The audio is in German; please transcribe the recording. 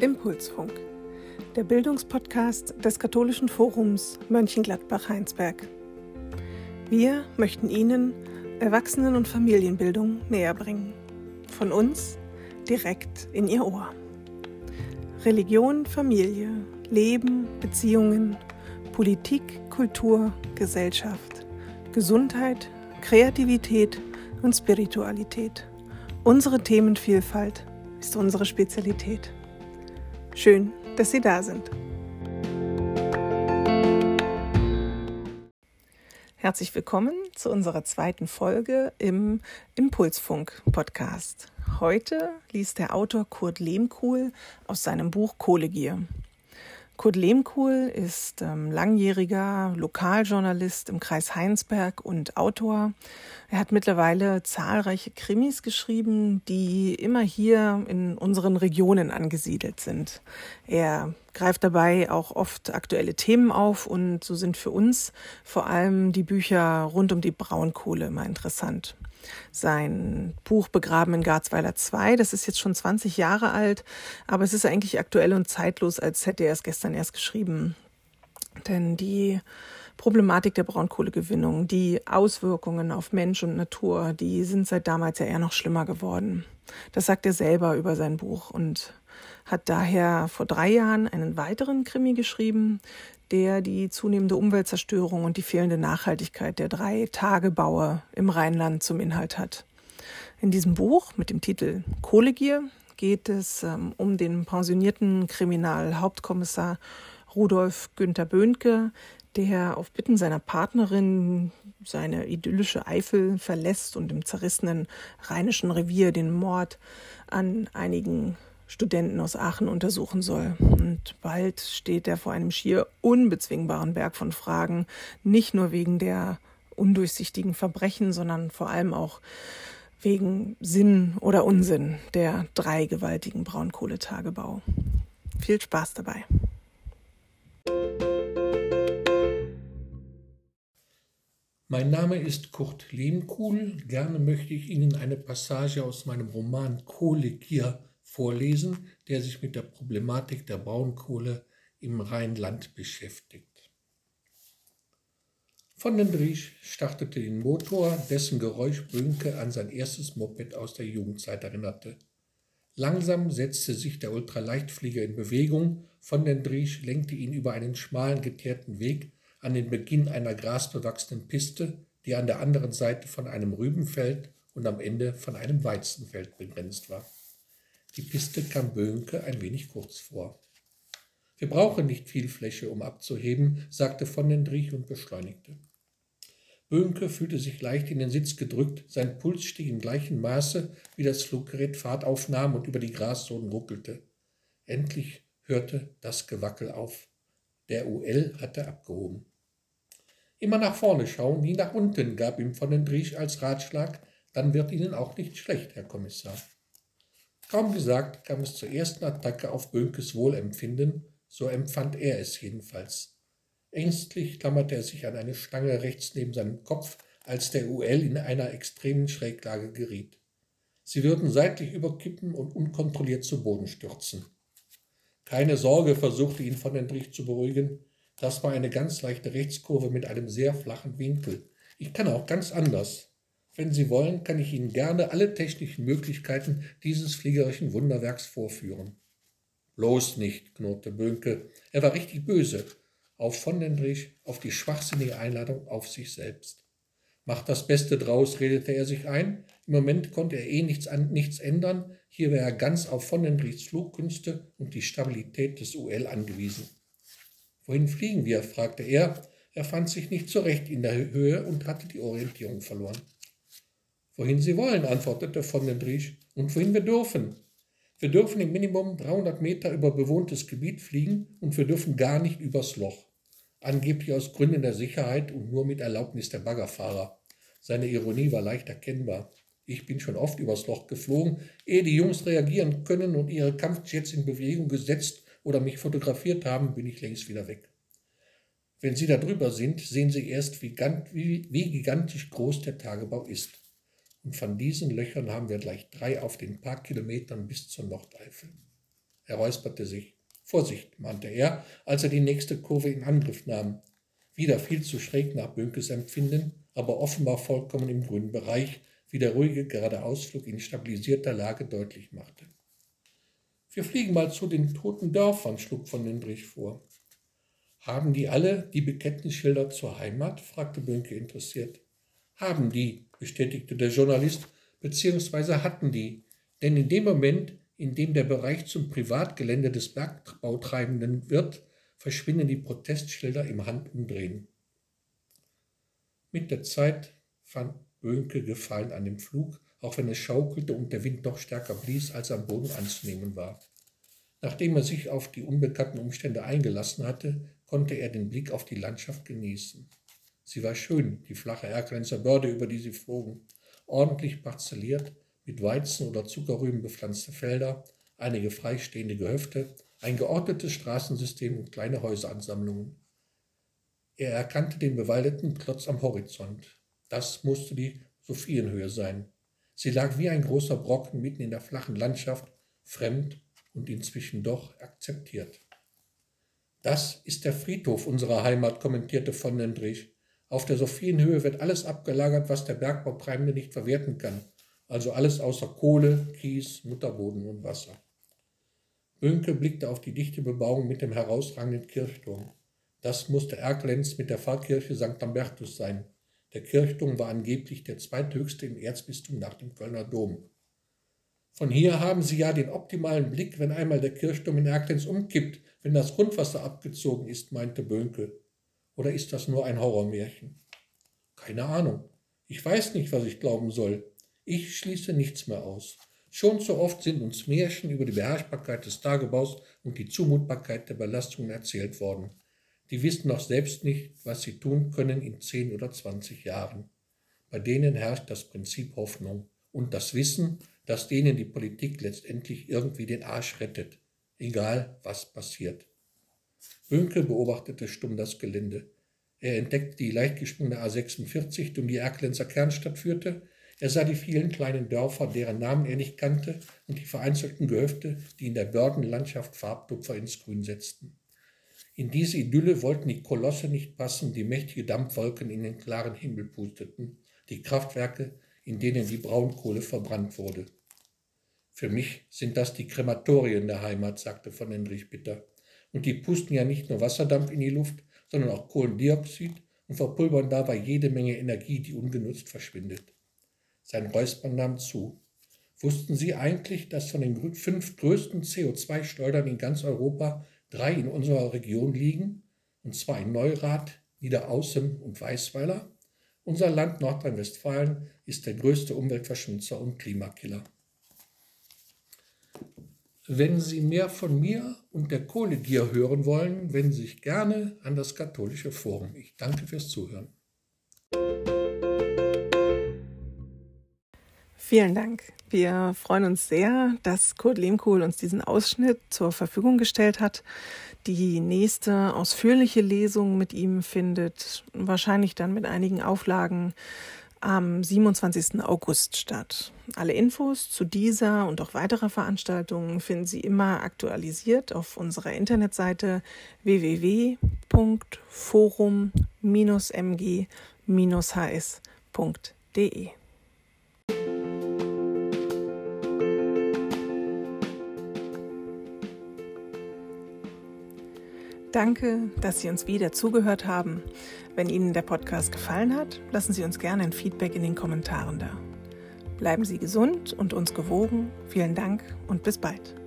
Impulsfunk, der Bildungspodcast des katholischen Forums Mönchengladbach-Heinsberg. Wir möchten Ihnen Erwachsenen- und Familienbildung näher bringen. Von uns direkt in Ihr Ohr. Religion, Familie, Leben, Beziehungen, Politik, Kultur, Gesellschaft, Gesundheit, Kreativität und Spiritualität. Unsere Themenvielfalt ist unsere Spezialität. Schön, dass Sie da sind. Herzlich willkommen zu unserer zweiten Folge im Impulsfunk-Podcast. Heute liest der Autor Kurt Lehmkuhl aus seinem Buch Kohlegier. Kurt Lehmkuhl ist ähm, langjähriger Lokaljournalist im Kreis Heinsberg und Autor. Er hat mittlerweile zahlreiche Krimis geschrieben, die immer hier in unseren Regionen angesiedelt sind. Er greift dabei auch oft aktuelle Themen auf und so sind für uns vor allem die Bücher rund um die Braunkohle immer interessant sein Buch Begraben in Garzweiler 2. Das ist jetzt schon 20 Jahre alt, aber es ist eigentlich aktuell und zeitlos, als hätte er es gestern erst geschrieben. Denn die Problematik der Braunkohlegewinnung, die Auswirkungen auf Mensch und Natur, die sind seit damals ja eher noch schlimmer geworden. Das sagt er selber über sein Buch und hat daher vor drei Jahren einen weiteren Krimi geschrieben, der die zunehmende Umweltzerstörung und die fehlende Nachhaltigkeit der drei Tagebaue im Rheinland zum Inhalt hat. In diesem Buch mit dem Titel Kohlegier geht es ähm, um den pensionierten Kriminalhauptkommissar Rudolf Günther Böhnke, der auf Bitten seiner Partnerin seine idyllische Eifel verlässt und im zerrissenen rheinischen Revier den Mord an einigen Studenten aus Aachen untersuchen soll. Und bald steht er vor einem schier unbezwingbaren Berg von Fragen, nicht nur wegen der undurchsichtigen Verbrechen, sondern vor allem auch wegen Sinn oder Unsinn der drei gewaltigen Braunkohletagebau. Viel Spaß dabei. Mein Name ist Kurt Lehmkuhl. Gerne möchte ich Ihnen eine Passage aus meinem Roman Kohlegier vorlesen, der sich mit der Problematik der Braunkohle im Rheinland beschäftigt. Von den Driesch startete den Motor, dessen Geräusch Bönke an sein erstes Moped aus der Jugendzeit erinnerte. Langsam setzte sich der Ultraleichtflieger in Bewegung, von den Driesch lenkte ihn über einen schmalen, geteerten Weg an den Beginn einer grasbewachsenen Piste, die an der anderen Seite von einem Rübenfeld und am Ende von einem Weizenfeld begrenzt war. Die Piste kam Böhnke ein wenig kurz vor. Wir brauchen nicht viel Fläche, um abzuheben, sagte von den Drich und beschleunigte. Böhnke fühlte sich leicht in den Sitz gedrückt, sein Puls stieg im gleichen Maße, wie das Fluggerät Fahrt aufnahm und über die Grassohlen ruckelte. Endlich hörte das Gewackel auf. Der UL hatte abgehoben. Immer nach vorne schauen, nie nach unten, gab ihm von den Drich als Ratschlag, dann wird Ihnen auch nicht schlecht, Herr Kommissar. Kaum gesagt kam es zur ersten Attacke auf Bönkes Wohlempfinden, so empfand er es jedenfalls. Ängstlich klammerte er sich an eine Stange rechts neben seinem Kopf, als der UL in einer extremen Schräglage geriet. Sie würden seitlich überkippen und unkontrolliert zu Boden stürzen. Keine Sorge, versuchte ihn von Endrich zu beruhigen. Das war eine ganz leichte Rechtskurve mit einem sehr flachen Winkel. Ich kann auch ganz anders. Wenn Sie wollen, kann ich Ihnen gerne alle technischen Möglichkeiten dieses fliegerischen Wunderwerks vorführen. Bloß nicht, knurrte Bönke. Er war richtig böse. Auf von Dendrich, auf die schwachsinnige Einladung auf sich selbst. Macht das Beste draus, redete er sich ein. Im Moment konnte er eh nichts, an, nichts ändern. Hier wäre er ganz auf von Dendrichs Flugkünste und die Stabilität des UL angewiesen. Wohin fliegen wir? fragte er. Er fand sich nicht zurecht in der Höhe und hatte die Orientierung verloren. Wohin Sie wollen, antwortete von den Driesch, und wohin wir dürfen. Wir dürfen im Minimum 300 Meter über bewohntes Gebiet fliegen und wir dürfen gar nicht übers Loch. Angeblich aus Gründen der Sicherheit und nur mit Erlaubnis der Baggerfahrer. Seine Ironie war leicht erkennbar. Ich bin schon oft übers Loch geflogen, ehe die Jungs reagieren können und ihre Kampfjets in Bewegung gesetzt oder mich fotografiert haben, bin ich längst wieder weg. Wenn Sie da drüber sind, sehen Sie erst, wie, wie gigantisch groß der Tagebau ist. Und von diesen Löchern haben wir gleich drei auf den paar Kilometern bis zur Nordeifel. Er räusperte sich. Vorsicht, mahnte er, als er die nächste Kurve in Angriff nahm. Wieder viel zu schräg nach Bönkes Empfinden, aber offenbar vollkommen im grünen Bereich, wie der ruhige geradeausflug in stabilisierter Lage deutlich machte. Wir fliegen mal zu den toten Dörfern, schlug von Lindrich vor. Haben die alle die Bekenntnisschilder zur Heimat? fragte Bönke interessiert. Haben die, bestätigte der Journalist, beziehungsweise hatten die. Denn in dem Moment, in dem der Bereich zum Privatgelände des Bergbautreibenden wird, verschwinden die Protestschilder im Handumdrehen. Mit der Zeit fand Böhnke Gefallen an dem Flug, auch wenn es schaukelte und der Wind doch stärker blies, als am Boden anzunehmen war. Nachdem er sich auf die unbekannten Umstände eingelassen hatte, konnte er den Blick auf die Landschaft genießen. Sie war schön, die flache Ergrenzer Börde, über die sie flogen, ordentlich parzelliert, mit Weizen oder Zuckerrüben bepflanzte Felder, einige freistehende Gehöfte, ein geordnetes Straßensystem und kleine Häuseransammlungen. Er erkannte den bewaldeten Klotz am Horizont. Das musste die Sophienhöhe sein. Sie lag wie ein großer Brocken mitten in der flachen Landschaft, fremd und inzwischen doch akzeptiert. Das ist der Friedhof unserer Heimat, kommentierte von Dendrich. Auf der Sophienhöhe wird alles abgelagert, was der Bergbautreibende nicht verwerten kann, also alles außer Kohle, Kies, Mutterboden und Wasser. Bönke blickte auf die dichte Bebauung mit dem herausragenden Kirchturm. Das musste Erkelenz mit der Pfarrkirche St. Lambertus sein. Der Kirchturm war angeblich der zweithöchste im Erzbistum nach dem Kölner Dom. Von hier haben Sie ja den optimalen Blick, wenn einmal der Kirchturm in Erkelenz umkippt, wenn das Grundwasser abgezogen ist, meinte Bönke. Oder ist das nur ein Horrormärchen? Keine Ahnung. Ich weiß nicht, was ich glauben soll. Ich schließe nichts mehr aus. Schon zu oft sind uns Märchen über die Beherrschbarkeit des Tagebaus und die Zumutbarkeit der Belastungen erzählt worden. Die wissen noch selbst nicht, was sie tun können in zehn oder zwanzig Jahren. Bei denen herrscht das Prinzip Hoffnung und das Wissen, dass denen die Politik letztendlich irgendwie den Arsch rettet, egal was passiert. Bönke beobachtete stumm das Gelände. Er entdeckte die leicht geschwungene A46, die um die Erklenzer Kernstadt führte. Er sah die vielen kleinen Dörfer, deren Namen er nicht kannte, und die vereinzelten Gehöfte, die in der Bördenlandschaft Farbtupfer ins Grün setzten. In diese Idylle wollten die Kolosse nicht passen, die mächtige Dampfwolken in den klaren Himmel pusteten, die Kraftwerke, in denen die Braunkohle verbrannt wurde. Für mich sind das die Krematorien der Heimat, sagte von Hendrich bitter. Und die pusten ja nicht nur Wasserdampf in die Luft, sondern auch Kohlendioxid und verpulvern dabei jede Menge Energie, die ungenutzt verschwindet. Sein Räuspern nahm zu. Wussten Sie eigentlich, dass von den fünf größten CO2-Schleudern in ganz Europa drei in unserer Region liegen? Und zwar in Neurath, Niederaußen und Weißweiler? Unser Land Nordrhein-Westfalen ist der größte Umweltverschmutzer und Klimakiller. Wenn Sie mehr von mir und der Kohlegier hören wollen, wenden Sie sich gerne an das Katholische Forum. Ich danke fürs Zuhören. Vielen Dank. Wir freuen uns sehr, dass Kurt Lehmkohl uns diesen Ausschnitt zur Verfügung gestellt hat. Die nächste ausführliche Lesung mit ihm findet wahrscheinlich dann mit einigen Auflagen am 27. August statt. Alle Infos zu dieser und auch weiterer Veranstaltungen finden Sie immer aktualisiert auf unserer Internetseite www.forum-mg-hs.de. Danke, dass Sie uns wieder zugehört haben. Wenn Ihnen der Podcast gefallen hat, lassen Sie uns gerne ein Feedback in den Kommentaren da. Bleiben Sie gesund und uns gewogen. Vielen Dank und bis bald.